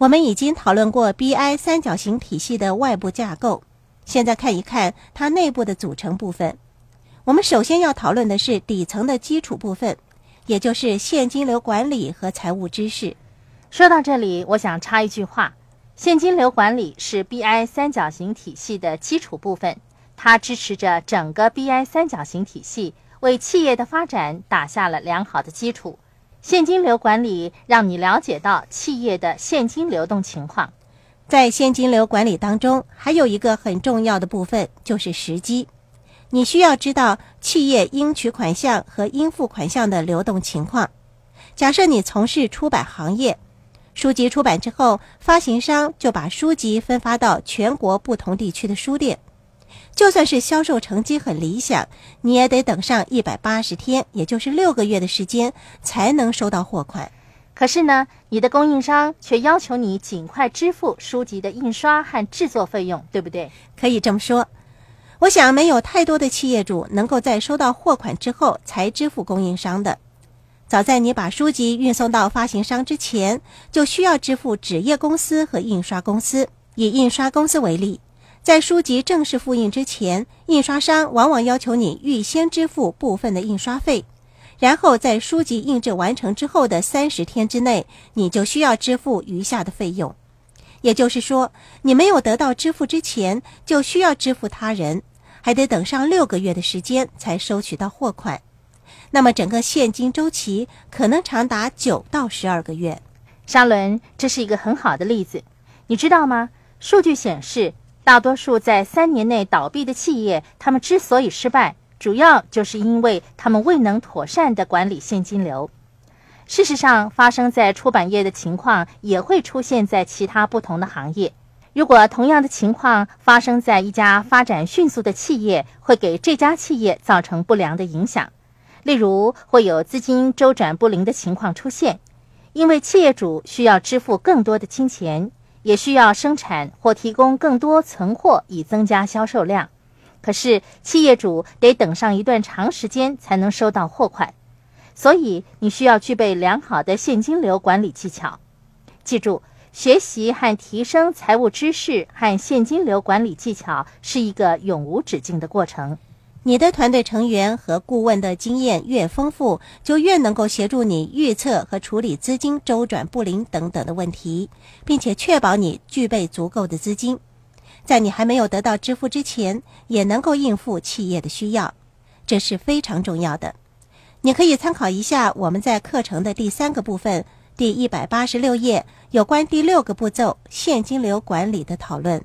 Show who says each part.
Speaker 1: 我们已经讨论过 BI 三角形体系的外部架构，现在看一看它内部的组成部分。我们首先要讨论的是底层的基础部分，也就是现金流管理和财务知识。
Speaker 2: 说到这里，我想插一句话：现金流管理是 BI 三角形体系的基础部分，它支持着整个 BI 三角形体系，为企业的发展打下了良好的基础。现金流管理让你了解到企业的现金流动情况。
Speaker 1: 在现金流管理当中，还有一个很重要的部分就是时机。你需要知道企业应取款项和应付款项的流动情况。假设你从事出版行业，书籍出版之后，发行商就把书籍分发到全国不同地区的书店。就算是销售成绩很理想，你也得等上一百八十天，也就是六个月的时间，才能收到货款。
Speaker 2: 可是呢，你的供应商却要求你尽快支付书籍的印刷和制作费用，对不对？
Speaker 1: 可以这么说。我想，没有太多的企业主能够在收到货款之后才支付供应商的。早在你把书籍运送到发行商之前，就需要支付纸业公司和印刷公司。以印刷公司为例。在书籍正式复印之前，印刷商往往要求你预先支付部分的印刷费，然后在书籍印制完成之后的三十天之内，你就需要支付余下的费用。也就是说，你没有得到支付之前，就需要支付他人，还得等上六个月的时间才收取到货款。那么，整个现金周期可能长达九到十二个月。
Speaker 2: 沙伦，这是一个很好的例子，你知道吗？数据显示。大多数在三年内倒闭的企业，他们之所以失败，主要就是因为他们未能妥善地管理现金流。事实上，发生在出版业的情况也会出现在其他不同的行业。如果同样的情况发生在一家发展迅速的企业，会给这家企业造成不良的影响。例如，会有资金周转不灵的情况出现，因为企业主需要支付更多的金钱。也需要生产或提供更多存货以增加销售量，可是企业主得等上一段长时间才能收到货款，所以你需要具备良好的现金流管理技巧。记住，学习和提升财务知识和现金流管理技巧是一个永无止境的过程。
Speaker 1: 你的团队成员和顾问的经验越丰富，就越能够协助你预测和处理资金周转不灵等等的问题，并且确保你具备足够的资金，在你还没有得到支付之前，也能够应付企业的需要，这是非常重要的。你可以参考一下我们在课程的第三个部分，第一百八十六页有关第六个步骤现金流管理的讨论。